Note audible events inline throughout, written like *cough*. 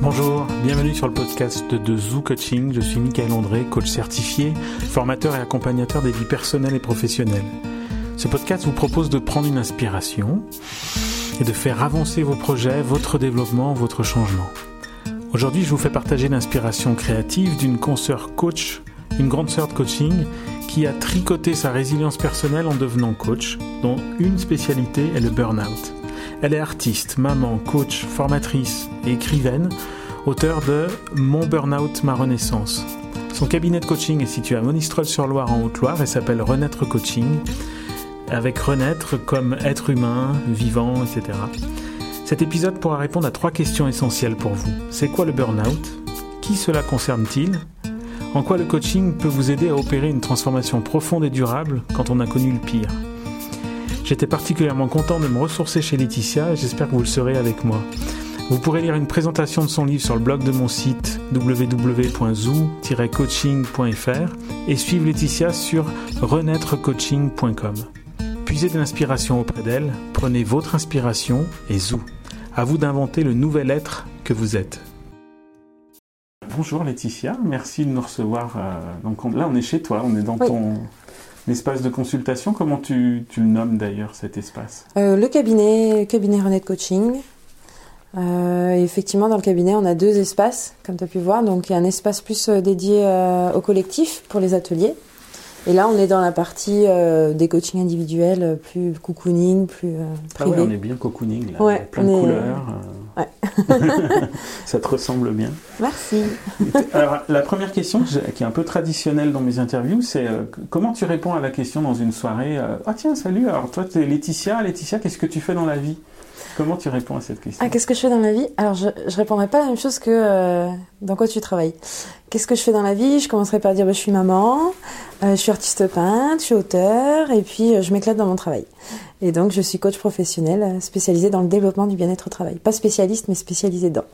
Bonjour, bienvenue sur le podcast de Zoo Coaching. Je suis Michael André, coach certifié, formateur et accompagnateur des vies personnelles et professionnelles. Ce podcast vous propose de prendre une inspiration et de faire avancer vos projets, votre développement, votre changement. Aujourd'hui, je vous fais partager l'inspiration créative d'une consoeur coach, une grande sœur de coaching, qui a tricoté sa résilience personnelle en devenant coach, dont une spécialité est le burn-out. Elle est artiste, maman, coach, formatrice et écrivaine, auteur de Mon Burnout, ma renaissance. Son cabinet de coaching est situé à Monistrol-sur-Loire en Haute-Loire et s'appelle Renaître Coaching, avec renaître comme être humain, vivant, etc. Cet épisode pourra répondre à trois questions essentielles pour vous. C'est quoi le burn-out? Qui cela concerne-t-il? En quoi le coaching peut vous aider à opérer une transformation profonde et durable quand on a connu le pire? J'étais particulièrement content de me ressourcer chez Laetitia et j'espère que vous le serez avec moi. Vous pourrez lire une présentation de son livre sur le blog de mon site www.zoo-coaching.fr et suivre Laetitia sur renaîtrecoaching.com. Puisez de l'inspiration auprès d'elle, prenez votre inspiration et zou. À vous d'inventer le nouvel être que vous êtes. Bonjour Laetitia, merci de nous recevoir. Euh, donc là, on est chez toi, on est dans ton espace de consultation. Comment tu, le nommes d'ailleurs cet espace? Euh, Le cabinet, cabinet René Coaching. Euh, effectivement, dans le cabinet, on a deux espaces, comme tu as pu voir. Donc, il y a un espace plus dédié au collectif pour les ateliers et là, on est dans la partie euh, des coachings individuels, euh, plus cocooning, plus euh, privé. Ah ouais, on est bien cocooning, là. Ouais, plein de couleurs. Ouais. *laughs* Ça te ressemble bien. Merci. *laughs* Alors, la première question, qui est un peu traditionnelle dans mes interviews, c'est comment tu réponds à la question dans une soirée Ah tiens, salut, alors toi, tu es Laetitia. Laetitia, qu'est-ce que tu fais dans la vie? Comment tu réponds à cette question? Ah, qu'est-ce que je fais dans la vie? Alors, je, ne répondrai pas la même chose que euh, dans quoi tu travailles. Qu'est-ce que je fais dans la vie? Je commencerai par dire bah, je suis maman, euh, je suis artiste peintre, je suis auteur, et puis euh, je m'éclate dans mon travail. Et donc, je suis coach professionnel spécialisé dans le développement du bien-être au travail. Pas spécialiste, mais spécialisé dedans.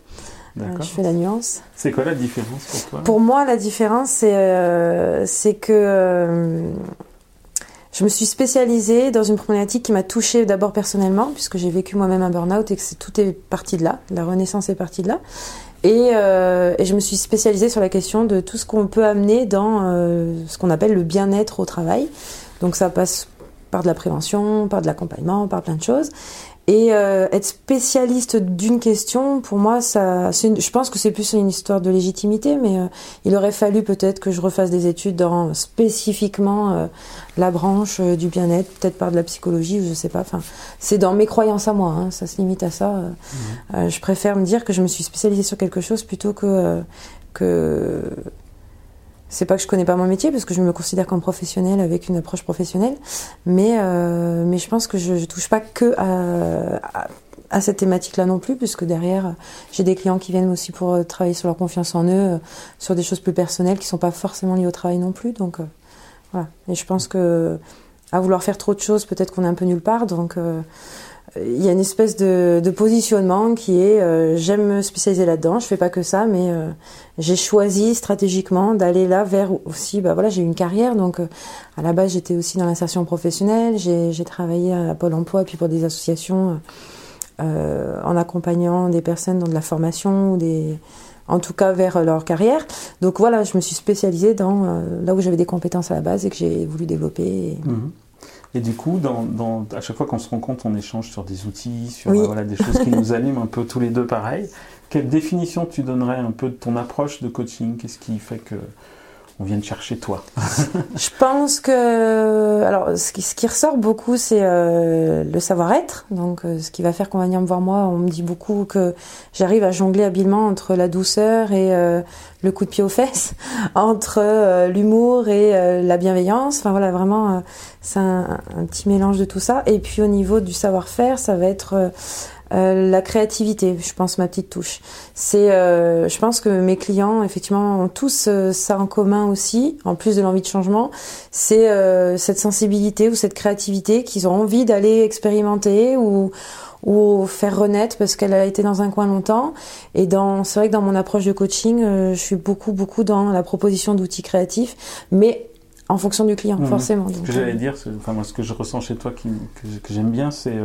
je fais la nuance. C'est quoi la différence pour toi? Pour moi, la différence, c'est c'est que je me suis spécialisée dans une problématique qui m'a touchée d'abord personnellement, puisque j'ai vécu moi-même un burn-out et que tout est parti de là, la renaissance est partie de là. Et, euh, et, je me suis spécialisée sur la question de tout ce qu'on peut amener dans euh, ce qu'on appelle le bien-être au travail. Donc ça passe par de la prévention, par de l'accompagnement, par plein de choses. Et euh, être spécialiste d'une question, pour moi, ça, je pense que c'est plus une histoire de légitimité, mais euh, il aurait fallu peut-être que je refasse des études dans spécifiquement euh, la branche du bien-être, peut-être par de la psychologie, je sais pas. Enfin, c'est dans mes croyances à moi, hein, ça se limite à ça. Mmh. je préfère me dire que je me suis spécialisée sur quelque chose plutôt que que c'est pas que je connais pas mon métier parce que je me considère comme professionnelle avec une approche professionnelle, mais euh, mais je pense que je, touche pas que à, à, cette thématique-là non plus, puisque derrière j'ai des clients qui viennent aussi pour euh, travailler sur leur confiance en eux, euh, sur des choses plus personnelles qui sont pas forcément liées au travail non plus. Donc voilà. Et je pense que à vouloir faire trop de choses, peut-être qu'on est un peu nulle part. Donc il y a une espèce de, de positionnement qui est euh, j'aime me spécialiser là-dedans, je fais pas que ça, mais euh, j'ai choisi stratégiquement d'aller là vers aussi, bah voilà, j'ai eu une carrière, donc euh, à la base j'étais aussi dans l'insertion professionnelle, j'ai travaillé à Pôle Emploi puis pour des associations en accompagnant des personnes dans de la formation ou des en tout cas vers leur carrière. Donc voilà, je me suis spécialisée dans là où j'avais des compétences à la base et que j'ai voulu développer. Mhm. Et du coup, dans, à chaque fois qu'on se rencontre, on échange sur des outils, sur euh, voilà, des choses qui *laughs* nous animent un peu tous les deux pareil. Quelle définition tu donnerais un peu de ton approche de coaching? Qu'est-ce qui fait que on vient de chercher toi *laughs* Je pense que alors ce qui, ce qui ressort beaucoup c'est euh, le savoir-être. Donc euh, ce qui va faire qu'on va venir me voir moi, on me dit beaucoup que j'arrive à jongler habilement entre la douceur et euh, le coup de pied aux fesses, *laughs* entre l'humour et la bienveillance. Enfin voilà, vraiment c'est un, un, petit mélange de tout ça. Et puis au niveau du savoir-faire, ça va être euh, la créativité, je pense ma petite touche. C'est, euh, je pense que mes clients effectivement ont tous euh, ça en commun aussi, en plus de l'envie de changement, c'est cette sensibilité ou cette créativité qu'ils ont envie d'aller expérimenter ou ou faire renaître parce qu'elle a été dans un coin longtemps. Et dans, c'est vrai que dans mon approche de coaching, je suis beaucoup beaucoup dans la proposition d'outils créatifs, mais en fonction du client, mmh. forcément. ce que j'allais dire, enfin moi, ce que je ressens chez toi, qui, que, j'aime bien, c'est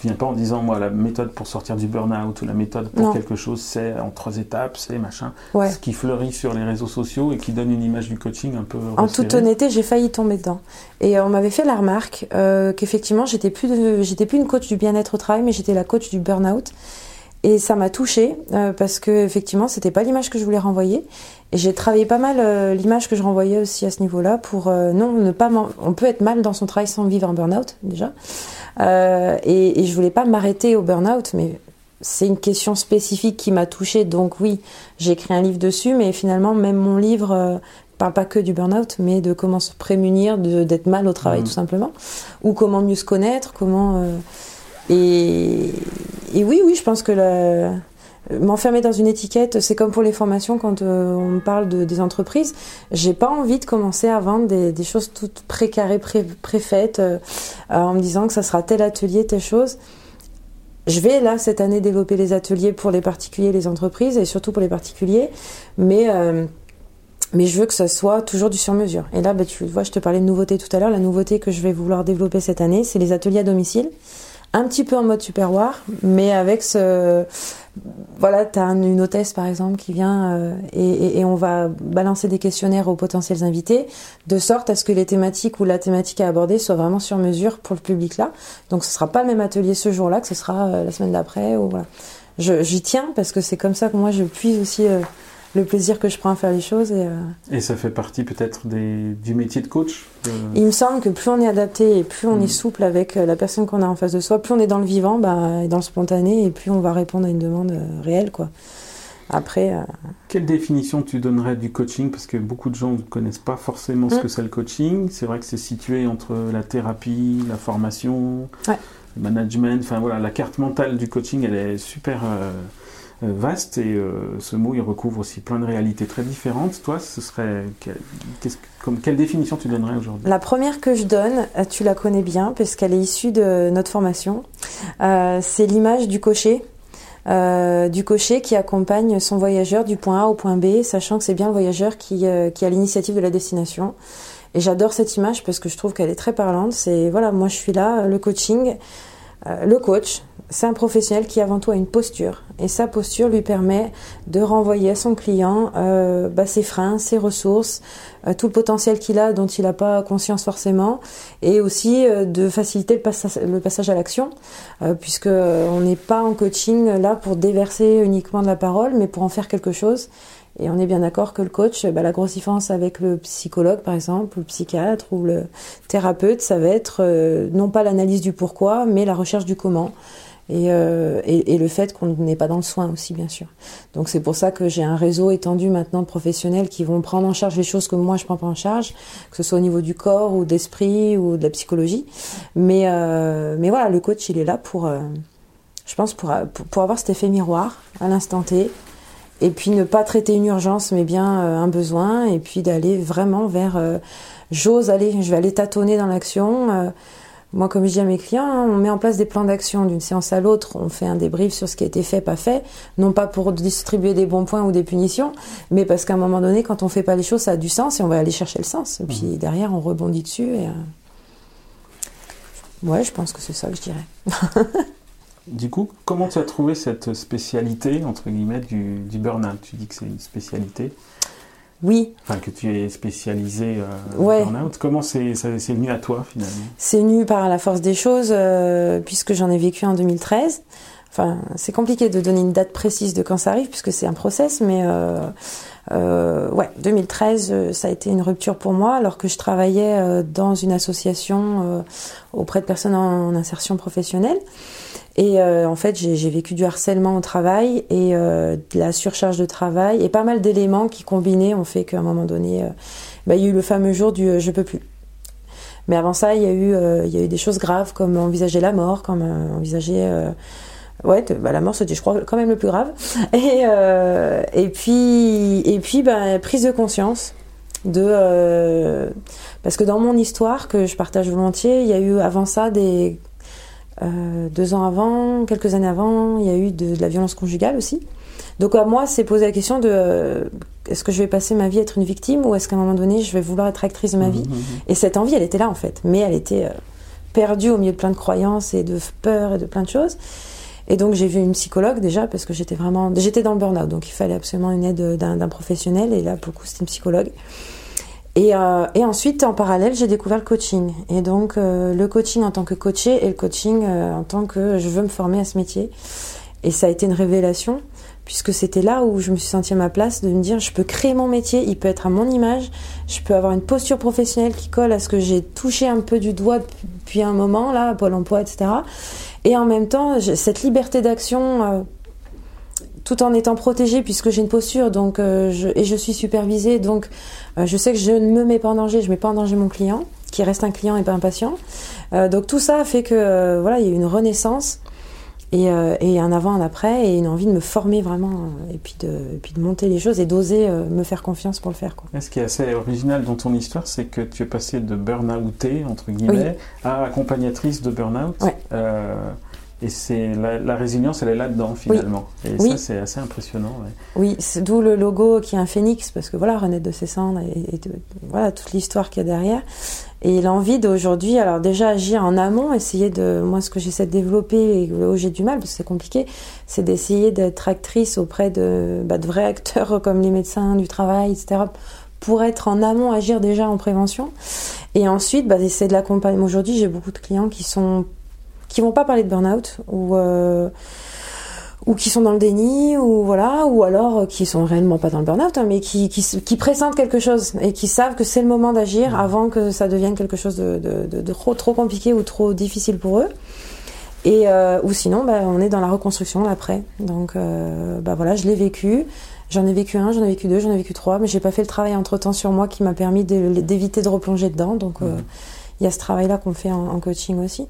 Tu viens pas en disant, moi, la méthode pour sortir du burn-out ou la méthode pour quelque chose, c'est en trois étapes, c'est machin. Ce qui fleurit sur les réseaux sociaux et qui donne une image du coaching un peu. En toute honnêteté, j'ai failli tomber dedans. Et on m'avait fait la remarque euh, qu'effectivement, j'étais plus, j'étais plus une coach du bien-être au travail, mais j'étais la coach du burn-out. Et ça m'a touchée euh, parce que effectivement, c'était pas l'image que je voulais renvoyer. Et j'ai travaillé pas mal euh, l'image que je renvoyais aussi à ce niveau-là pour non ne pas. On peut être mal dans son travail sans vivre un burn-out déjà. Euh, et, et, je voulais pas m'arrêter au burn-out, mais c'est une question spécifique qui m'a touchée. Donc oui, j'ai écrit un livre dessus, mais finalement, même mon livre euh, parle pas que du burn-out, mais de comment se prémunir d'être mal au travail, mmh. tout simplement, ou comment mieux se connaître, comment. Et, oui, oui, je pense que la, M'enfermer dans une étiquette, c'est comme pour les formations quand euh, on parle de, des entreprises. J'ai pas envie de commencer à vendre des, choses toutes précarées, pré, préfaites, euh, en me disant que ça sera tel atelier, telle chose. Je vais là cette année développer les ateliers pour les particuliers, les entreprises et surtout pour les particuliers, mais euh, je veux que ça soit toujours du sur-mesure. Et là, bah, tu vois, je te parlais de nouveauté tout à l'heure. La nouveauté que je vais vouloir développer cette année, c'est les ateliers à domicile un petit peu en mode superwar, mais avec ce. Voilà, tu as une hôtesse par exemple qui vient euh, et, on va balancer des questionnaires aux potentiels invités, de sorte à ce que les thématiques ou la thématique à aborder soit vraiment sur mesure pour le public là. Donc ce sera pas le même atelier ce jour-là que ce sera euh, la semaine d'après ou voilà. J'y tiens parce que c'est comme ça que moi je puise aussi euh, le plaisir que je prends à faire les choses. Et, euh, et ça fait partie peut-être du métier de coach Il me semble que plus on est adapté et plus on est mm. souple avec euh, la personne qu'on a en face de soi, plus on est dans le vivant bah, et dans le spontané et plus on va répondre à une demande euh, réelle. quoi. Après. Quelle définition tu donnerais du coaching? Parce que beaucoup de gens ne connaissent pas forcément ce mm. que c'est le coaching. C'est vrai que c'est situé entre la thérapie, la formation, le management. Enfin voilà, la carte mentale du coaching, elle est super. Euh, vaste et euh, ce mot il recouvre aussi plein de réalités très différentes. Toi, ce serait quelle définition tu donnerais aujourd'hui? La première que je donne, euh, tu la connais bien parce qu'elle est issue de notre formation. c'est l'image du cocher. du cocher qui accompagne son voyageur du point A au point B, sachant que c'est bien le voyageur qui a l'initiative de la destination. Et j'adore cette image parce que je trouve qu'elle est très parlante. C'est voilà, moi je suis là, le coaching, le coach, c'est un professionnel qui avant tout a une posture. Et sa posture lui permet de renvoyer à son client euh, bah, ses freins, ses ressources, euh, tout le potentiel qu'il a dont il n'a pas conscience forcément et aussi euh, de faciliter le, passage, le passage à l'action puisque on n'est pas en coaching là pour déverser uniquement de la parole mais pour en faire quelque chose et on est bien d'accord que le coach, bah, la grosse différence avec le psychologue par exemple, ou le psychiatre ou le thérapeute, ça va être non pas l'analyse du pourquoi, mais la recherche du comment. Euh, et, et, le fait qu'on n'est pas dans le soin aussi, bien sûr. Donc c'est pour ça que j'ai un réseau étendu maintenant de professionnels qui vont prendre en charge les choses que moi je prends pas en charge, que ce soit au niveau du corps ou d'esprit ou de la psychologie. Mais euh, mais voilà, le coach il est là pour, euh, je pense pour, pour, avoir cet effet miroir à l'instant T. Et puis ne pas traiter une urgence, mais bien un besoin, et puis d'aller vraiment vers j'ose aller, je vais aller tâtonner dans l'action moi, comme je dis à mes clients, hein, on met en place des plans d'action d'une séance à l'autre, on fait un débrief sur ce qui a été fait, pas fait, non pas pour distribuer des bons points ou des punitions, mais parce qu'à un moment donné, quand on fait pas les choses, ça a du sens et on va aller chercher le sens. Et puis mmh. derrière, on rebondit dessus. Et, euh, Ouais, je pense que c'est ça que je dirais. *laughs* du coup, comment tu as trouvé cette spécialité, entre guillemets, du, du burn-out? Tu dis que c'est une spécialité. Oui. Enfin, que tu es spécialisé euh, burn-out. Comment c'est venu à toi finalement? C'est venu par la force des choses, euh, puisque j'en ai vécu en 2013. Enfin, c'est compliqué de donner une date précise de quand ça arrive, puisque c'est un process, mais euh, euh ouais, 2013, euh, ça a été une rupture pour moi, alors que je travaillais dans une association auprès de personnes en insertion professionnelle. Et euh, en fait, j'ai vécu du harcèlement au travail et euh, de la surcharge de travail et pas mal d'éléments qui combinés ont fait qu'à un moment donné, euh, bah, il y a eu le fameux jour du je peux plus. Mais avant ça, il y a eu, il y a eu des choses graves comme envisager la mort, comme envisager ouais bah, la mort c'était je crois quand même le plus grave *laughs* et et puis et puis bah, prise de conscience de parce que dans mon histoire que je partage volontiers il y a eu avant ça des euh, deux ans avant, quelques années avant, il y a eu de, la violence conjugale aussi. Donc à moi, c'est poser la question de euh, est-ce que je vais passer ma vie à être une victime ou est-ce qu'à un moment donné, je vais vouloir être actrice de ma vie? Mmh, mmh. Et cette envie, elle était là en fait, mais elle était euh, perdue au milieu de plein de croyances et de peurs et de plein de choses. Et donc j'ai vu une psychologue déjà parce que j'étais vraiment, j'étais dans le burn-out, donc il fallait absolument une aide d'un professionnel. Et là, pour le coup, c'était une psychologue. Et, euh, et, ensuite, en parallèle, j'ai découvert le coaching. Et donc, euh, le coaching en tant que coaché et le coaching euh, en tant que je veux me former à ce métier. Et ça a été une révélation, puisque c'était là où je me suis sentie à ma place de me dire, je peux créer mon métier, il peut être à mon image, je peux avoir une posture professionnelle qui colle à ce que j'ai touché un peu du doigt depuis un moment, là, Pôle emploi, etc. Et en même temps, cette liberté d'action tout en étant protégée puisque j'ai une posture donc euh, je, et je suis supervisée donc euh, je sais que je ne me mets pas en danger, je mets pas en danger mon client qui reste un client et pas un patient. Euh, donc tout ça fait que voilà il y a eu une renaissance et, et, un avant un après et une envie de me former vraiment et puis de, et puis de monter les choses et d'oser me faire confiance pour le faire. Quoi. ce qui est assez original dans ton histoire, c'est que tu es passé de burn-outée entre guillemets à accompagnatrice de burn-out. Ouais. Et c'est la, résilience, elle est là-dedans finalement. Et ça, c'est assez impressionnant. Oui, c'est d'où le logo qui est un phénix, parce que voilà, renaître de ses cendres et, voilà toute l'histoire qu'il y a derrière. Et l'envie d'aujourd'hui, alors déjà agir en amont, essayer de, moi ce que j'essaie de développer et où j'ai du mal, parce que c'est compliqué, c'est d'essayer d'être actrice auprès de, bah, de vrais acteurs *laughs* comme les médecins du travail, etc pour être en amont, agir déjà en prévention. Et ensuite, bah, essayer de l'accompagner. Aujourd'hui, j'ai beaucoup de clients qui sont qui vont pas parler de burn-out ou euh, ou qui sont dans le déni ou voilà ou alors euh, qui sont réellement pas dans le burn-out hein, mais qui, qui, qui pressentent quelque chose et qui savent que c'est le moment d'agir avant que ça devienne quelque chose de, de, de, trop trop compliqué ou trop difficile pour eux. Et euh, ou sinon bah, on est dans la reconstruction après. Donc bah voilà je l'ai vécu. J'en ai vécu un j'en ai vécu deux j'en ai vécu trois mais j'ai pas fait le travail entre temps sur moi qui m'a permis d'éviter de, replonger dedans. Donc mmh. il y a ce travail là qu'on fait en coaching aussi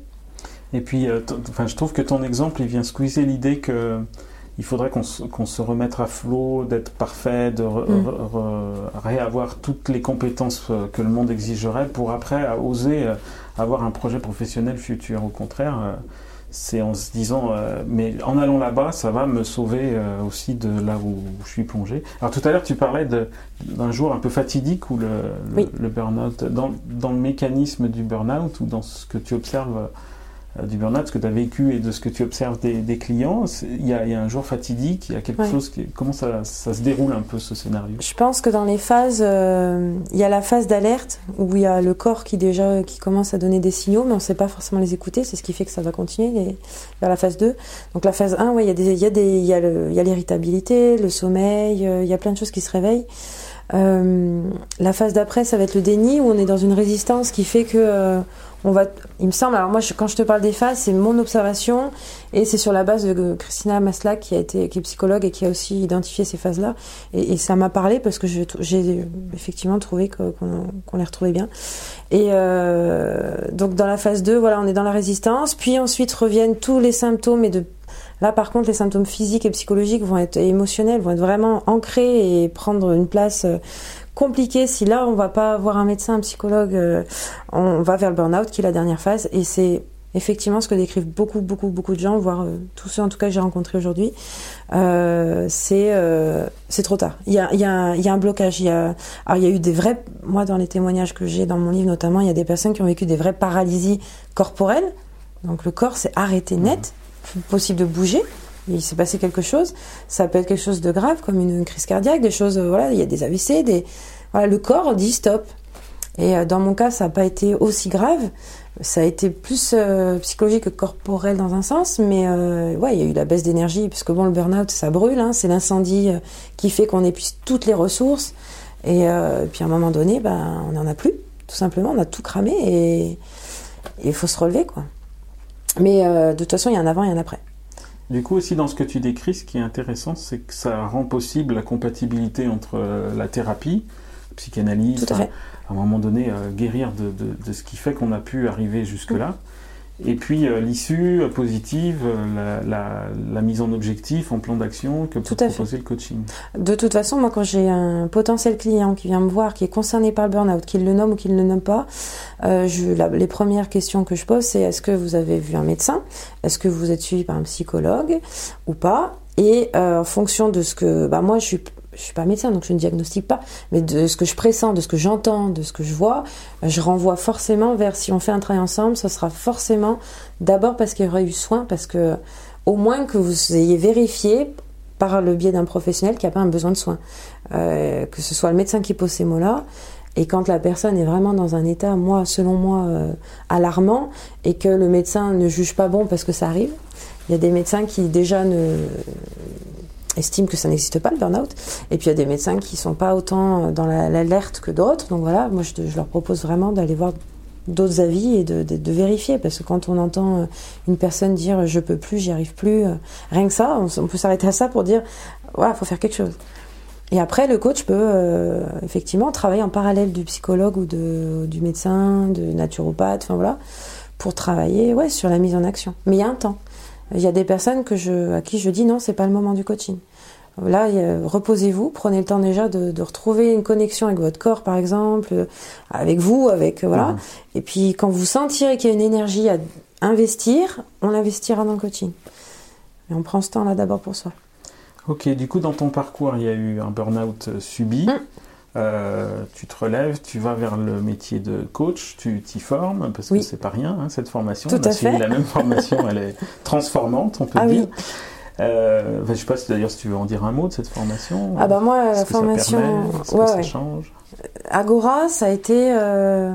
et puis, euh, enfin, je trouve que ton exemple, il vient squeezer l'idée que il faudrait qu'on se, remette à flot, d'être parfait, de mm. réavoir toutes les compétences euh, que le monde exigerait pour après oser euh, avoir un projet professionnel futur. Au contraire, c'est en se disant, mais en allant là-bas, ça va me sauver aussi de là où je suis plongé. Alors tout à l'heure, tu parlais d'un jour un peu fatidique où le, le, burn-out, dans, dans, le mécanisme du burn-out ou dans ce que tu observes du burn-out, ce que tu as vécu et de ce que tu observes des, clients, il y, a, un jour fatidique, il y a quelque chose qui. Comment ça, se déroule un peu ce scénario Je pense que dans les phases, euh, il y a la phase d'alerte où il y a le corps qui déjà qui commence à donner des signaux, mais on ne sait pas forcément les écouter, c'est ce qui fait que ça va continuer vers la phase 2. Donc la phase 1, ouais, il y a des, il y a des, il y a l'irritabilité, le, sommeil, euh, il y a plein de choses qui se réveillent. La phase d'après, ça va être le déni où on est dans une résistance qui fait que on va, il me semble, alors moi quand je te parle des phases, c'est mon observation et c'est sur la base de Christina Maslach qui a été est psychologue et qui a aussi identifié ces phases-là et, ça m'a parlé parce que j'ai effectivement trouvé qu'on les retrouvait bien. Et euh, donc dans la phase 2, voilà, on est dans la résistance, puis ensuite reviennent tous les symptômes et de Là, par contre, les symptômes physiques et psychologiques vont être émotionnels, vont être vraiment ancrés et prendre une place euh, compliqué. Si là, on va pas voir un médecin, un psychologue, euh, on va vers le burn-out, qui est la dernière phase. Et c'est effectivement ce que décrivent beaucoup, beaucoup, beaucoup de gens, voire euh, tous ceux en tout cas que j'ai rencontrés aujourd'hui. C'est trop tard. Il y a, y, a, il y a un blocage. Il y a, alors il y a eu des vrais, moi dans les témoignages que j'ai dans mon livre notamment, il y a des personnes qui ont vécu des vraies paralysies corporelles. Donc le corps s'est arrêté net, possible de bouger il s'est passé quelque chose. Ça peut être quelque chose de grave, comme une crise cardiaque, des choses, euh, voilà, il y a des AVC, des, voilà, le corps dit stop. Et euh, dans mon cas, ça n'a pas été aussi grave. Ça a été plus euh, psychologique que corporel dans un sens, mais ouais, il y a eu la baisse d'énergie, puisque bon, le burn-out, ça brûle, hein, c'est l'incendie qui fait qu'on épuise toutes les ressources. Et puis à un moment donné, ben, on n'en a plus, tout simplement, on a tout cramé et il faut se relever, quoi. Mais de toute façon, il y a un avant et un après. Du coup, aussi dans ce que tu décris, ce qui est intéressant, c'est que ça rend possible la compatibilité entre euh, la thérapie, la psychanalyse, à, un moment donné, euh, guérir de, de, ce qui fait qu'on a pu arriver jusque-là, et puis euh, l'issue euh, positive, euh, la, mise en objectif, en plan d'action que peut proposer le coaching. De toute façon, moi quand j'ai un potentiel client qui vient me voir, qui est concerné par le burn-out, qu'il le nomme ou qu'il ne le nomme pas, je, les premières questions que je pose c'est est-ce que vous avez vu un médecin? Est-ce que vous êtes suivi par un psychologue ou pas? Et en fonction de ce que... Bah, moi je suis je suis pas médecin, donc je ne diagnostique pas, mais de ce que je pressens, de ce que j'entends, de ce que je vois, je renvoie forcément vers si on fait un travail ensemble, ce sera forcément d'abord parce qu'il y aura eu soin, parce que au moins que vous ayez vérifié par le biais d'un professionnel qui n'a pas un besoin de soins, euh, que ce soit le médecin qui pose ces mots-là. Et quand la personne est vraiment dans un état, moi, selon moi, euh, alarmant, et que le médecin ne juge pas bon parce que ça arrive, il y a des médecins qui déjà ne estiment que ça n'existe pas le burn-out. Et puis il y a des médecins qui sont pas autant dans l'alerte que d'autres. Donc voilà, moi je, leur propose vraiment d'aller voir d'autres avis et de, vérifier parce que quand on entend euh, une personne dire je peux plus, j'y arrive plus, euh, rien que ça, on, peut s'arrêter à ça pour dire voilà, faut faire quelque chose. Et après, le coach peut euh, effectivement travailler en parallèle du psychologue ou de, du médecin, de naturopathe, enfin voilà, pour travailler ouais, sur la mise en action. Mais il y a un temps. Il y a des personnes que je, à qui je dis non, c'est pas le moment du coaching. Là, reposez-vous, prenez le temps déjà de, retrouver une connexion avec votre corps, par exemple, avec vous, avec voilà. Mhm. Et puis, quand vous sentirez qu'il y a une énergie à investir, on l'investira dans le coaching. Et on prend ce temps-là d'abord pour soi. Ok, du coup, dans ton parcours, il y a eu un burn-out subi. Mm. Euh, tu te relèves, tu vas vers le métier de coach, tu t'y formes, parce que c'est pas rien, hein, cette formation. Tout on a suivi la même formation, elle est *laughs* transformante, on peut ah, dire. Oui. Euh, je sais pas si d'ailleurs si tu veux en dire un mot de cette formation. Ah bah moi la formation, ouais, ça change? Agora, ça a été euh,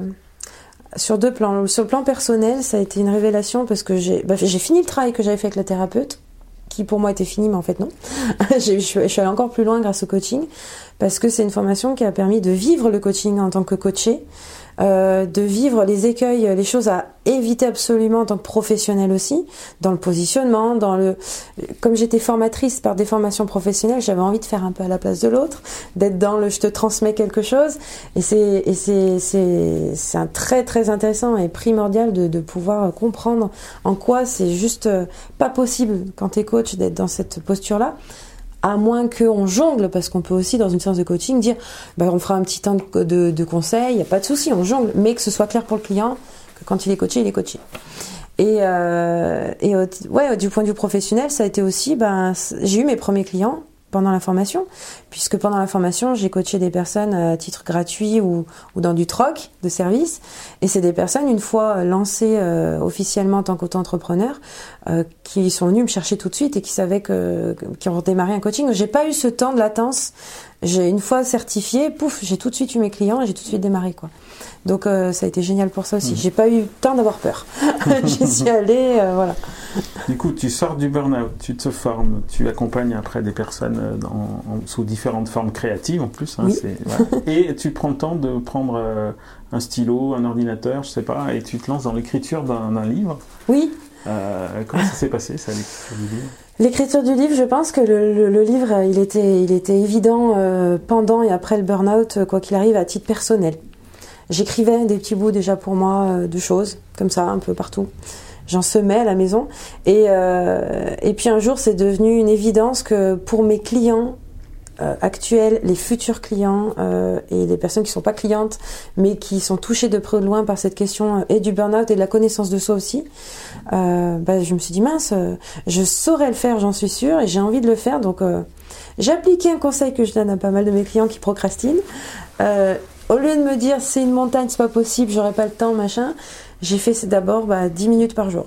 sur deux plans. Sur le plan personnel, ça a été une révélation parce que j'ai bah, j'ai fini le travail que j'avais fait avec la thérapeute qui pour moi était fini, mais en fait non. *laughs* je, suis allée encore plus loin grâce au coaching, parce que c'est une formation qui a permis de vivre le coaching en tant que coaché, euh, de vivre les écueils, les choses à éviter absolument en tant que professionnel aussi, dans le positionnement, dans le. Comme j'étais formatrice par des formations professionnelles, j'avais envie de faire un peu à la place de l'autre, d'être dans le je te transmets quelque chose, et c'est et c'est c'est c'est un très très intéressant et primordial de, de pouvoir comprendre en quoi c'est juste euh, pas possible quand t'es coach d'être dans cette posture là à moins qu'on jongle, parce qu'on peut aussi dans une séance de coaching dire, bah, on fera un petit temps de, de, conseil, il n'y a pas de souci, on jongle, mais que ce soit clair pour le client, que quand il est coaché, il est coaché. Et, euh, et ouais, du point de vue professionnel, ça a été aussi, ben, j'ai eu mes premiers clients pendant la formation, puisque pendant la formation, j'ai coaché des personnes à titre gratuit ou, ou dans du troc de service. Et c'est des personnes, une fois lancées euh, officiellement en tant qu'auto-entrepreneur, euh, qui sont venues me chercher tout de suite et qui savaient que, qui ont démarré un coaching. J'ai pas eu ce temps de latence. J'ai une fois certifié, pouf, j'ai tout de suite eu mes clients et j'ai tout de suite démarré quoi. Donc euh, ça a été génial pour ça aussi. Mmh. J'ai pas eu le temps d'avoir peur. *laughs* J'y suis allée, euh, voilà. Du coup, tu sors du burn-out, tu te formes, tu accompagnes après des personnes euh, sous différentes formes créatives en plus. Hein, *laughs* et tu prends le temps de prendre un stylo, un ordinateur, je sais pas, et tu te lances dans l'écriture d'un livre. Oui. comment ça s'est passé, ça, l'écriture du livre? L'écriture du livre, je pense que le, livre, il était, il évident pendant et après le burn-out, quoi qu'il arrive, à titre personnel. J'écrivais des petits bouts déjà pour moi euh, de choses, comme ça, un peu partout. J'en semais à la maison. Et, euh, et puis un jour, c'est devenu une évidence que pour mes clients euh, actuels, les futurs clients et les personnes qui ne sont pas clientes, mais qui sont touchées de près ou de loin par cette question et du burn-out et de la connaissance de soi aussi, bah, je me suis dit mince, je saurais le faire, j'en suis sûre, et j'ai envie de le faire. Donc j'ai appliqué un conseil que je donne à pas mal de mes clients qui procrastinent. Au lieu de me dire c'est une montagne, c'est pas possible, j'aurai pas le temps, machin, j'ai fait d'abord bah, 10 minutes par jour.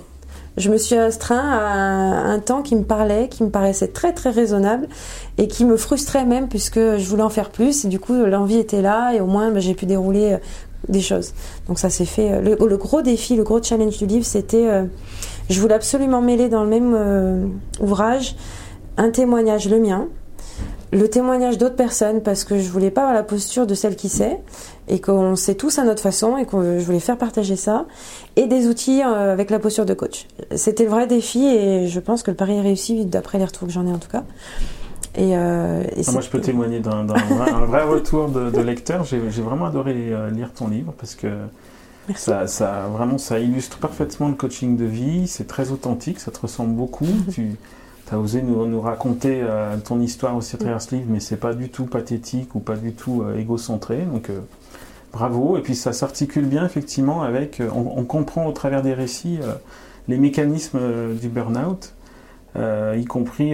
Je me suis astreint à un temps qui me parlait, qui me paraissait très très raisonnable et qui me frustrait même puisque je voulais en faire plus et du coup l'envie était là et au moins bah, j'ai pu dérouler euh, des choses. Donc ça s'est fait. Euh, le, gros défi, le gros challenge du livre, c'était euh, je voulais absolument mêler dans le même ouvrage un témoignage, le mien, le témoignage d'autres personnes parce que je voulais pas avoir la posture de celle qui sait et qu'on sait tous à notre façon et que je voulais faire partager ça et des outils euh, avec la posture de coach. C'était le vrai défi et je pense que le pari est réussi d'après les retours que j'en ai en tout cas. Et, euh, ah, moi, je peux témoigner d'un vrai *laughs* retour de, lecteur. J'ai vraiment adoré euh, lire ton livre parce que ça, ça, vraiment, ça illustre parfaitement le coaching de vie. C'est très authentique, ça te ressemble beaucoup. tu, tu as osé nous, nous raconter euh, ton histoire aussi à travers ce livre, mais c'est pas du tout pathétique ou pas du tout euh, égocentré. Donc euh, bravo. Et puis ça s'articule bien effectivement avec. On, comprend au travers des récits les mécanismes du burn-out, y compris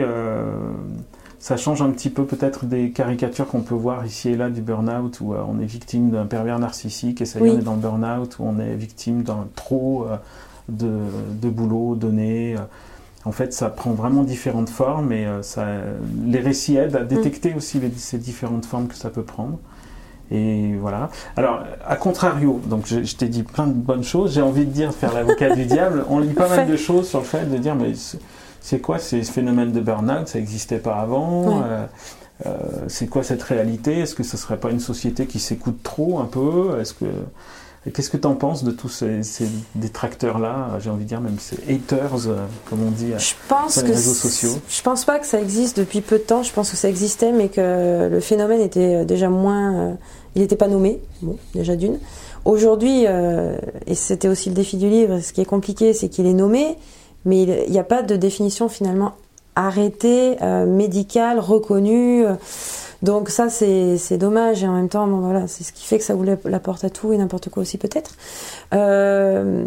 ça change un petit peu peut-être des caricatures qu'on peut voir ici et là du burn-out où on est victime d'un pervers narcissique et ça y est, on est dans le burn-out où on est victime d'un trop de, de, boulot donné. En fait, ça prend vraiment différentes formes et ça, les récits aident à détecter aussi ces différentes formes que ça peut prendre. Et voilà. Alors, à contrario, donc je, t'ai dit plein de bonnes choses. J'ai envie de dire, faire l'avocat du *laughs* diable. On lit pas mal de choses sur le fait de dire, mais c'est quoi ces phénomènes de burn-out? Ça n'existait pas avant. Euh, euh, c'est quoi cette réalité? Est-ce que ce serait pas une société qui s'écoute trop un peu? Est-ce que Qu'est-ce que tu en penses de tous ces, détracteurs-là J'ai envie de dire même ces haters, euh, comme on dit je pense sur les réseaux sociaux? Je pense pas que ça existe depuis peu de temps. Je pense que ça existait, mais que le phénomène était déjà moins il n'était pas nommé, bon, déjà d'une. Aujourd'hui, euh, et c'était aussi le défi du livre, ce qui est compliqué, c'est qu'il est nommé, mais il n'y a pas de définition finalement arrêtée, euh, médicale, reconnue. Donc ça, c'est dommage, et en même temps, bon, voilà, c'est ce qui fait que ça vous la porte à tout et n'importe quoi aussi peut-être. Euh,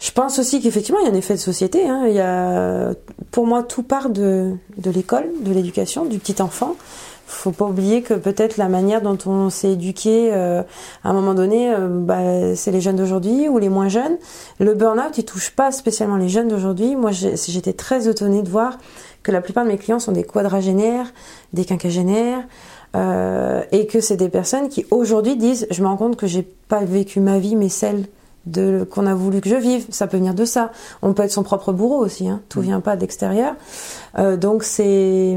je pense aussi qu'effectivement, il y a un effet de société. Hein. Il y a, pour moi, tout part de, de l'école, de l'éducation, du petit enfant faut pas oublier que peut-être la manière dont on s'est éduqué euh, à un moment donné, euh, bah, c'est les jeunes d'aujourd'hui ou les moins jeunes. Le burn-out, il touche pas spécialement les jeunes d'aujourd'hui. Moi, j'étais très étonnée de voir que la plupart de mes clients sont des quadragénaires, des quinquagénaires, euh, et que c'est des personnes qui aujourd'hui disent, je me rends compte que j'ai pas vécu ma vie, mais celle de qu'on a voulu que je vive. Ça peut venir de ça. On peut être son propre bourreau aussi. Hein. Tout mmh. vient pas d'extérieur. donc c'est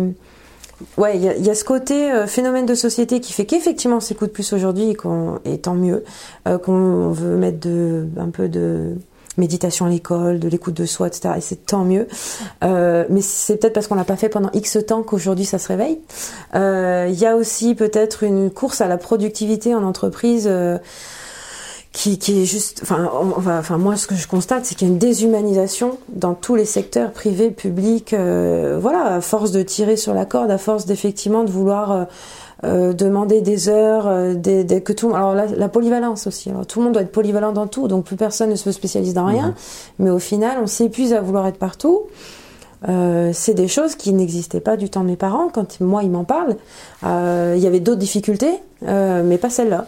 ouais, il y, a ce côté euh, phénomène de société qui fait qu'effectivement on s'écoute plus aujourd'hui et, tant mieux, euh, qu'on veut mettre de, un peu de méditation à l'école, de l'écoute de soi, etc. Et c'est tant mieux. Euh, mais c'est peut-être parce qu'on l'a pas fait pendant X temps qu'aujourd'hui ça se réveille. Il y a aussi peut-être une course à la productivité en entreprise qui, qui est juste, enfin, moi, ce que je constate, c'est qu'il y a une déshumanisation dans tous les secteurs privés, publics. Euh, voilà, à force de tirer sur la corde, à force d'effectivement de vouloir euh, euh demander des heures, euh, des, des, que tout. Alors la, la, polyvalence aussi. Alors, tout le monde doit être polyvalent dans tout, donc plus personne ne se spécialise dans rien. Mhm. Mais au final, on s'épuise à vouloir être partout. Euh, c'est des choses qui n'existaient pas du temps de mes parents. Quand moi, ils m'en parlent, il y avait d'autres difficultés, mais pas celle-là.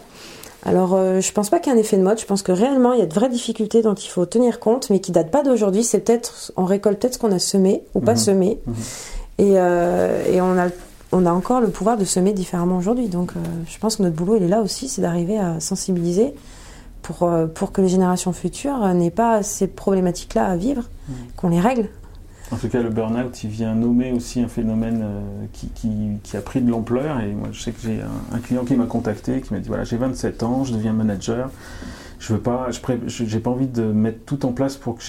Alors, euh, je pense pas qu'il y ait un effet de mode. Je pense que réellement, il y a de vraies difficultés dont il faut tenir compte, mais qui datent pas d'aujourd'hui. C'est peut-être, on récolte peut-être ce qu'on a semé ou pas mhm. semé, mhm. et, euh, et, on a, on a encore le pouvoir de semer différemment aujourd'hui. Donc, euh, je pense que notre boulot, il est là aussi, c'est d'arriver à sensibiliser pour, pour que les générations futures n'aient pas ces problématiques-là à vivre, mhm. qu'on les règle. En tout cas, le burn-out, il vient nommer aussi un phénomène euh, qui, qui, a pris de l'ampleur. Et moi, je sais que j'ai un, client qui m'a contacté, qui m'a dit voilà, j'ai 27 ans, je deviens manager. Je veux pas, je j'ai pas envie de mettre tout en place pour que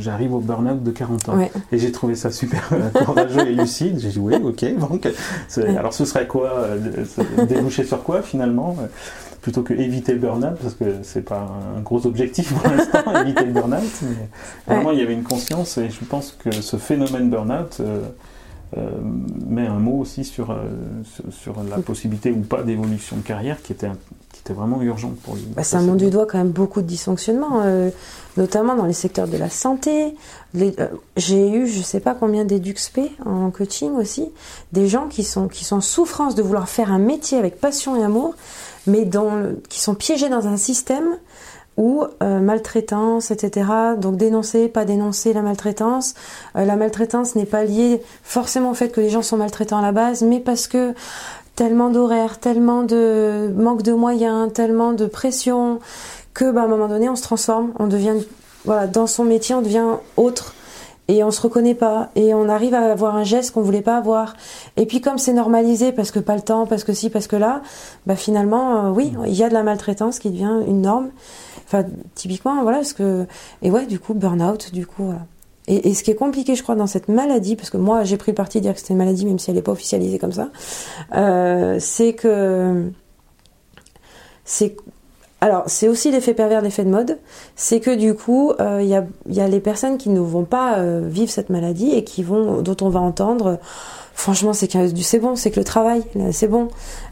j'arrive au burn-out de 40 ans. Et j'ai trouvé ça super *laughs* courageux et lucide. J'ai dit oui, ok. *laughs* Donc, alors, ce serait quoi euh, Déboucher sur quoi finalement plutôt que éviter le burn-out, parce que c'est pas un gros objectif pour l'instant, *laughs* éviter le burn-out. Mais vraiment, il y avait une conscience et je pense que ce phénomène burn-out euh, euh, met un mot aussi sur, euh, sur, la possibilité ou pas d'évolution de carrière qui était, qui était vraiment urgente pour lui. Bah, ça montre du doigt quand même beaucoup de dysfonctionnements, notamment dans les secteurs de la santé. J'ai eu, je sais pas combien d'EduxP en coaching aussi, des gens qui sont, qui sont en souffrance de vouloir faire un métier avec passion et amour mais qui sont piégés dans un système où euh, maltraitance, etc. Donc dénoncer, pas dénoncer la maltraitance. Euh, la maltraitance n'est pas liée forcément au fait que les gens sont maltraitants à la base, mais parce que tellement d'horaires, tellement de manque de moyens, tellement de pression, que bah, à un moment donné on se transforme, on devient voilà dans son métier on devient autre et on se reconnaît pas et on arrive à avoir un geste qu'on voulait pas avoir. Et puis comme c'est normalisé parce que pas le temps parce que si parce que là bah finalement euh, oui il y a de la maltraitance qui devient une norme. Enfin typiquement voilà parce que et ouais du coup burn out du coup voilà et, ce qui est compliqué, je crois, dans cette maladie, parce que moi j'ai pris le parti de dire que c'était une maladie, même si elle n'est pas officialisée comme ça, euh, c'est que c'est alors, c'est aussi l'effet pervers, l'effet de mode. C'est que du coup, il euh, y, a, les personnes qui ne vont pas euh, vivre cette maladie et qui vont, dont on va entendre franchement, c'est c'est bon, c'est que le travail, c'est bon.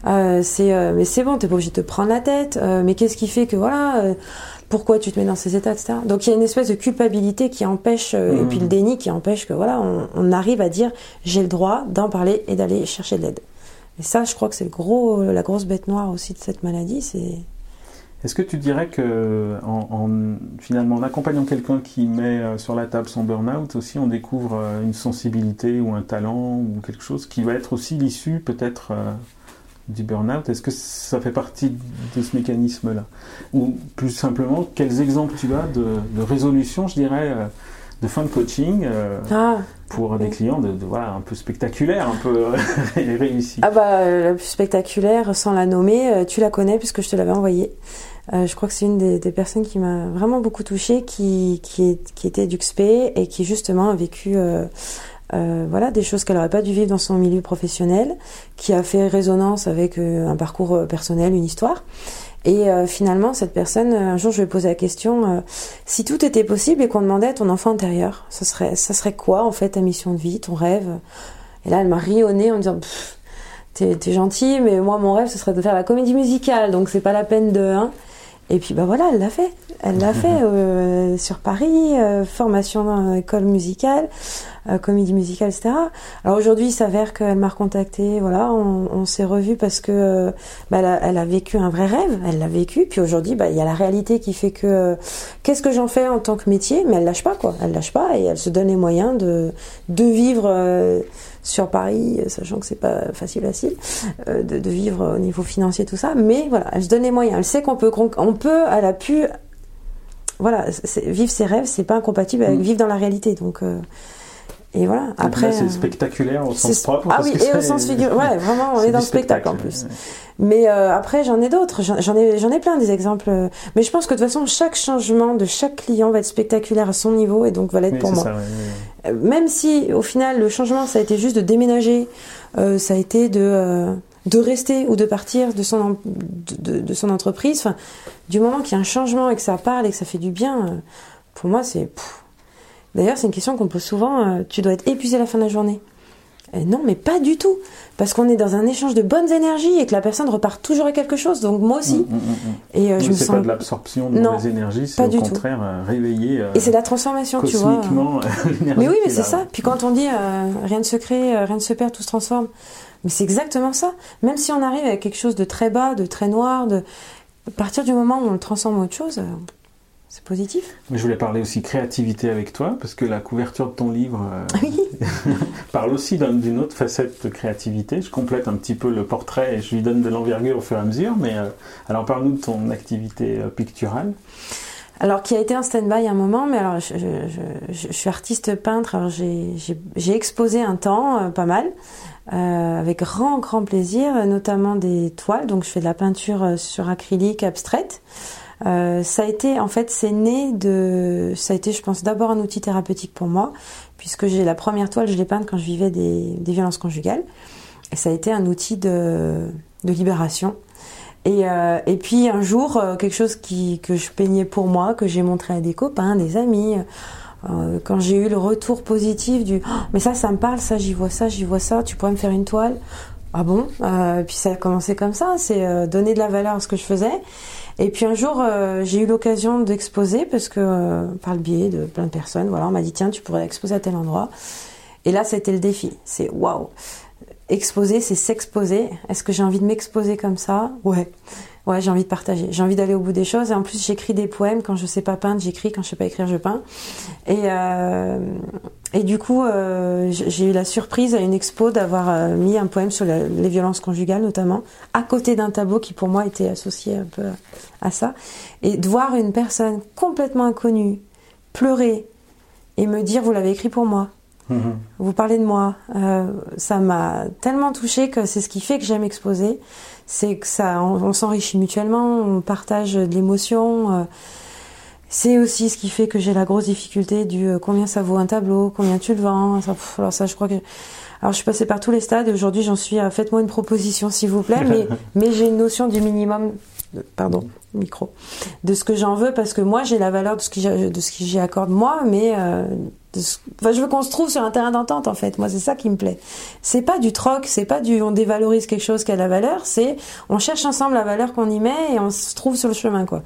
Euh, c'est, euh, mais c'est bon, t'es pas obligé de te prendre la tête. Euh, mais qu'est-ce qui fait que voilà, euh, pourquoi tu te mets dans ces états, etc. Donc il y a une espèce de culpabilité qui empêche, et Mmh. puis le déni qui empêche que voilà, on, on arrive à dire j'ai le droit d'en parler et d'aller chercher de l'aide. Et ça, je crois que c'est le gros, la grosse bête noire aussi de cette maladie, c'est Est-ce que tu dirais que en, en- finalement en accompagnant quelqu'un qui met euh, sur la table son burn-out aussi, on découvre euh, une sensibilité ou un talent ou quelque chose qui va être aussi l'issue peut-être euh, du burn-out? Est-ce que ça fait partie de ce mécanisme-là? Ou plus simplement, quels exemples tu as de, de résolution, je dirais, euh, de fin de coaching euh, ah. pour des clients de, de- voilà un peu spectaculaires, un peu *laughs* réussis? Ah bah la plus spectaculaire, sans la nommer, tu la connais puisque je te l'avais envoyée. Euh, je crois que c'est une des, personnes qui m'a vraiment beaucoup touchée, qui, qui, est- qui était et qui justement a vécu euh, euh, voilà, des choses qu'elle n'aurait pas dû vivre dans son milieu professionnel, qui a fait résonance avec un parcours personnel, une histoire. Et finalement, cette personne, un jour, je lui ai posé la question si tout était possible et qu'on demandait à ton enfant intérieur, ça serait, quoi en fait ta mission de vie, ton rêve? Et là, elle m'a ri au nez en me disant T'es t'es gentil, mais moi, mon rêve, ce serait de faire la comédie musicale, donc c'est pas la peine de. Hein. Et puis, bah voilà, elle l'a fait. Elle l'a fait euh, sur Paris, euh, formation dans l'école musicale, euh, comédie musicale, etc. Alors aujourd'hui, il s'avère qu'elle m'a recontacté, voilà, on, on s'est revus parce que euh, bah, elle, a, elle a vécu un vrai rêve, elle l'a vécu, puis aujourd'hui, bah, il y a la réalité qui fait que euh, qu'est-ce que j'en fais en tant que métier, mais elle lâche pas, quoi. Elle lâche pas et elle se donne les moyens de, de vivre euh, sur Paris, sachant que c'est pas facile, facile, euh, de, de vivre au niveau financier, tout ça, mais voilà, elle se donne les moyens, elle sait qu'on peut, on peut, elle a pu voilà, vivre ses rêves, c'est pas incompatible avec Mm. vivre dans la réalité. Donc, euh, et voilà. Après, c'est euh, spectaculaire au sens propre. ah parce oui, que et au sens figuré. Ouais, *laughs* vraiment, on est dans le spectacle en plus. ouais. Mais euh, après, j'en ai d'autres. J'en ai, j'en ai plein des exemples. Mais je pense que de toute façon, chaque changement de chaque client va être spectaculaire à son niveau et donc va l'être Oui, pour moi. ça. Euh, Même si au final, le changement, ça a été juste de déménager, euh, ça a été de euh, de rester ou de partir de son, em- de, de- de son entreprise. Enfin, du moment qu'il y a un changement et que ça parle et que ça fait du bien, euh, pour moi, c'est. D'ailleurs, c'est une question qu'on pose souvent. euh, tu dois être épuisé à la fin de la journée. Et non, mais pas du tout. Parce qu'on est dans un échange de bonnes énergies et que la personne repart toujours à quelque chose. Donc moi aussi. Mm, mm, mm. Et euh, je me c'est sens. pas de l'absorption de mauvaises énergies, c'est pas au du contraire euh, réveiller euh, Et c'est de la transformation, tu vois. *laughs* Mais oui, mais est c'est ça. Puis quand on dit euh, rien ne se crée, euh, rien ne se perd, tout se transforme. Mais c'est exactement ça. Même si on arrive avec quelque chose de très bas, de très noir, de à partir du moment où on le transforme en autre chose, euh, c'est positif? Mais je voulais parler aussi créativité avec toi, parce que la couverture de ton livre euh, *laughs* parle aussi d'un- d'une autre facette de créativité. Je complète un petit peu le portrait et je lui donne de l'envergure au fur et à mesure. Mais euh, alors parle-nous de ton activité euh, picturale. Alors, qui a été en stand-by un moment, mais alors, je, je- je- je suis artiste peintre, alors j'ai- exposé un temps, pas mal, avec grand, grand plaisir, notamment des toiles. Donc, je fais de la peinture sur acrylique abstraite. Euh, ça a été, en fait, c'est né de, ça a été, je pense, d'abord un outil thérapeutique pour moi, puisque j'ai la première toile, je l'ai peinte quand je vivais des, des violences conjugales, et ça a été un outil de, de libération. Et, euh, et puis un jour, euh, quelque chose qui, que je peignais pour moi, que j'ai montré à des copains, des amis, euh, quand j'ai eu le retour positif du Oh, mais ça, ça me parle, ça, j'y vois ça, j'y vois ça, tu pourrais me faire une toile Ah bon? Euh, Puis ça a commencé comme ça, c'est euh, donner de la valeur à ce que je faisais. Et puis un jour, euh, j'ai eu l'occasion d'exposer parce que euh, par le biais de plein de personnes, voilà, on m'a dit tiens, tu pourrais exposer à tel endroit. Et là, c'était le défi. C'est waouh. Exposer, c'est s'exposer. Est-ce que j'ai envie de m'exposer comme ça? Ouais. Ouais, j'ai envie de partager. J'ai envie d'aller au bout des choses. Et en plus, j'écris des poèmes. Quand je sais pas peindre, j'écris. Quand je sais pas écrire, je peins. Et, euh, et du coup, euh, j'ai eu la surprise à une expo d'avoir euh, mis un poème sur la- les violences conjugales, notamment, à côté d'un tableau qui, pour moi, était associé un peu à ça. Et de voir une personne complètement inconnue pleurer et me dire, vous l'avez écrit pour moi Mhm. vous parlez de moi. Euh, ça m'a tellement touchée que c'est ce qui fait que j'aime exposer. C'est que ça, on, on s'enrichit mutuellement, on partage de l'émotion. euh. c'est aussi ce qui fait que j'ai la grosse difficulté du euh, combien ça vaut un tableau, combien tu le vends. Ça, pff, alors ça, je crois que. Alors je suis passée par tous les stades et aujourd'hui j'en suis à faites-moi une proposition s'il vous plaît, mais, *laughs* mais j'ai une notion du minimum pardon, micro, de ce que j'en veux parce que moi j'ai la valeur de ce que j'y accorde moi, mais euh, enfin, je veux qu'on se trouve sur un terrain d'entente en fait. Moi c'est ça qui me plaît. C'est pas du troc, c'est pas du on dévalorise quelque chose qui a la valeur, c'est on cherche ensemble la valeur qu'on y met et on se trouve sur le chemin quoi.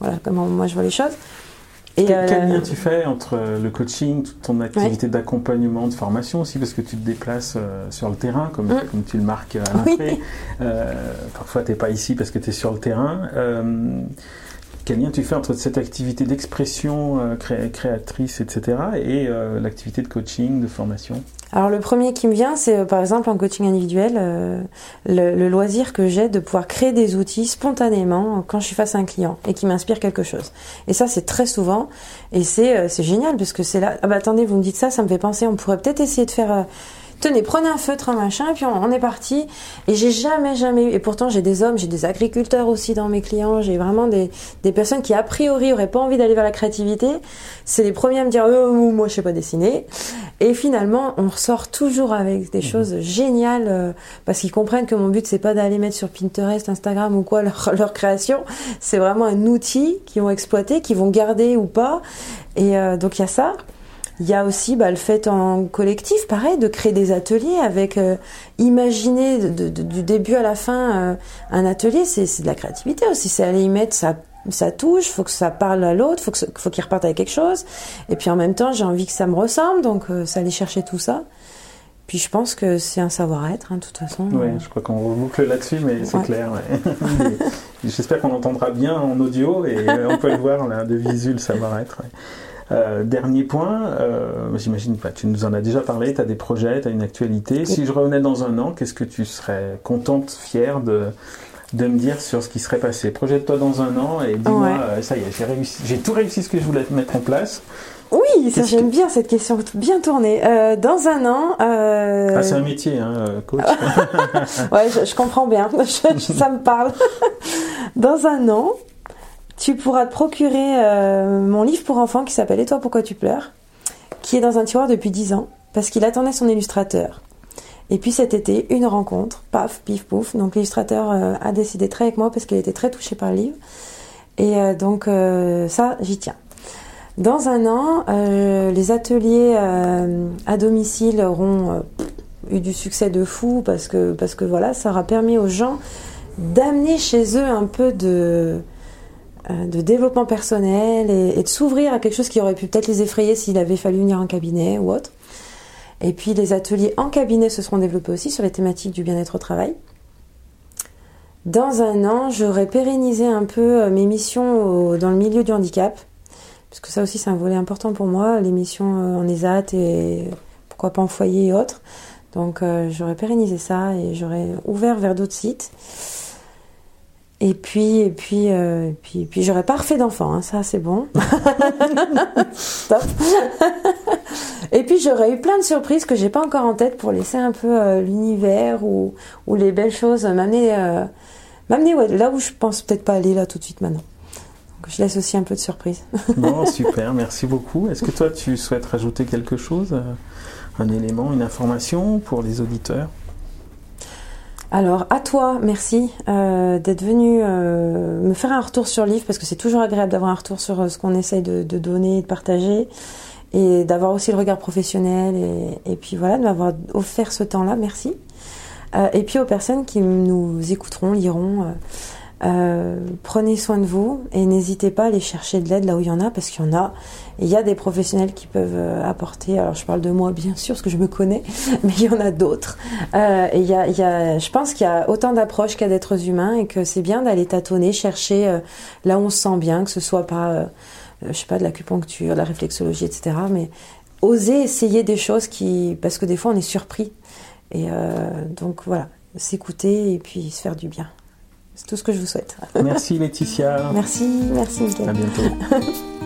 Voilà comment moi je vois les choses. Et Quel, euh, quel lien tu fais entre euh, le coaching, toute ton activité d'accompagnement, de formation aussi, parce que tu te déplaces euh, sur le terrain, comme, Mm. comme tu le marques à l'entrée. Euh, parfois, tu n'es pas ici parce que tu es sur le terrain. Quel lien tu fais entre cette activité d'expression euh, cré- créatrice, etc., et euh, l'activité de coaching, de formation? Alors le premier qui me vient, c'est euh, par exemple en coaching individuel, le, loisir que j'ai de pouvoir créer des outils spontanément quand je suis face à un client et qui m'inspire quelque chose. Et ça c'est très souvent et c'est c'est génial parce que c'est là. Ah bah attendez, vous me dites ça, ça me fait penser. On pourrait peut-être essayer de faire. Tenez, prenez un feutre, un machin, et puis on, on est parti. Et j'ai jamais, jamais eu. Et pourtant, j'ai des hommes, j'ai des agriculteurs aussi dans mes clients. J'ai vraiment des, des personnes qui, a priori, auraient pas envie d'aller vers la créativité. C'est les premiers à me dire, euh, moi, je sais pas dessiner. Et finalement, on ressort toujours avec des choses géniales euh, parce qu'ils comprennent que mon but c'est pas d'aller mettre sur Pinterest, Instagram ou quoi leur, *laughs* leur création. C'est vraiment un outil qu'ils vont exploiter, qu'ils vont garder ou pas. Et euh, donc il y a ça. Il y a aussi bah, le fait en collectif, pareil, de créer des ateliers avec euh, imaginer de- de- de- du début à la fin euh, un atelier, c'est de la créativité aussi. C'est aller y mettre sa, sa touche, faut que ça parle à l'autre, faut que faut qu'il reparte avec quelque chose. Et puis en même temps, j'ai envie que ça me ressemble, donc euh, c'est aller chercher tout ça. Puis je pense que c'est un savoir-être, hein, de toute façon. Oui, je crois qu'on reboucle là-dessus, mais c'est Ouais. clair. ouais. *laughs* J'espère qu'on entendra bien en audio et euh, on peut le voir là, de visu, le savoir-être. ouais. Euh, dernier point, euh, j'imagine pas, tu nous en as déjà parlé, tu as des projets, tu as une actualité. Si je revenais dans un an, qu'est-ce que tu serais contente, fière de, de me dire sur ce qui serait passé? Projette-toi dans un an et dis-moi, Ouais. euh, ça y est, j'ai réussi, j'ai tout réussi ce que je voulais mettre en place. Oui, ça j'aime bien cette question, bien tournée. Euh, dans un an, euh, Ah, c'est un métier, hein, coach. *laughs* ouais, je, je comprends bien, *laughs* je- ça me parle. *laughs* Dans un an, tu pourras te procurer euh, mon livre pour enfants qui s'appelle Et toi pourquoi tu pleures, qui est dans un tiroir depuis 10 ans, parce qu'il attendait son illustrateur. Et puis cet été, une rencontre, paf, pif, pouf. Donc l'illustrateur euh, a décidé travailler avec moi parce qu'il était très touché par le livre. Et euh, donc ça, j'y tiens. Dans un an, les ateliers à domicile auront eu du succès de fou parce que, parce que voilà, ça aura permis aux gens d'amener chez eux un peu de, de développement personnel et, de s'ouvrir à quelque chose qui aurait pu peut-être les effrayer s'il avait fallu venir en cabinet ou autre. Et puis les ateliers en cabinet se seront développés aussi sur les thématiques du bien-être au travail. Dans un an, j'aurai pérennisé un peu euh, mes missions dans le milieu du handicap, parce que ça aussi c'est un volet important pour moi, les missions euh, en ESAT et pourquoi pas en foyer et autres. Donc euh, j'aurais pérennisé ça et j'aurais ouvert vers d'autres sites. Et puis, et puis, euh, et puis, et puis j'aurais pas refait d'enfant, hein, ça c'est bon. *laughs* Stop. *laughs* et puis j'aurais eu plein de surprises que j'ai pas encore en tête pour laisser un peu euh, l'univers ou, ou les belles choses m'amener, euh, m'amener là où je pense peut-être pas aller là tout de suite maintenant. Donc je laisse aussi un peu de surprise. *laughs* Bon, super, merci beaucoup. Est-ce que toi, tu souhaites rajouter quelque chose Un élément, une information pour les auditeurs? Alors, à toi, merci euh, d'être venu euh, me faire un retour sur le livre, parce que c'est toujours agréable d'avoir un retour sur euh, ce qu'on essaye de, donner et de partager, et d'avoir aussi le regard professionnel, et, et puis voilà, de m'avoir offert ce temps-là, merci. Et puis aux personnes qui nous écouteront, liront, euh, prenez soin de vous, et n'hésitez pas à aller chercher de l'aide là où il y en a, parce qu'il y en a, il y a des professionnels qui peuvent euh, apporter, alors je parle de moi bien sûr, parce que je me connais, *laughs* mais il y en a d'autres. Euh, il y a, il y a, je pense qu'il y a autant d'approches qu'il y a d'êtres humains et que c'est bien d'aller tâtonner, chercher là où on se sent bien, que ce soit euh, je sais pas, de l'acupuncture, de la réflexologie, etc. Mais oser essayer des choses qui, parce que des fois on est surpris. Et donc voilà, s'écouter et puis se faire du bien. C'est tout ce que je vous souhaite. Merci Laetitia. Merci, merci Mickaël. À bientôt. *laughs*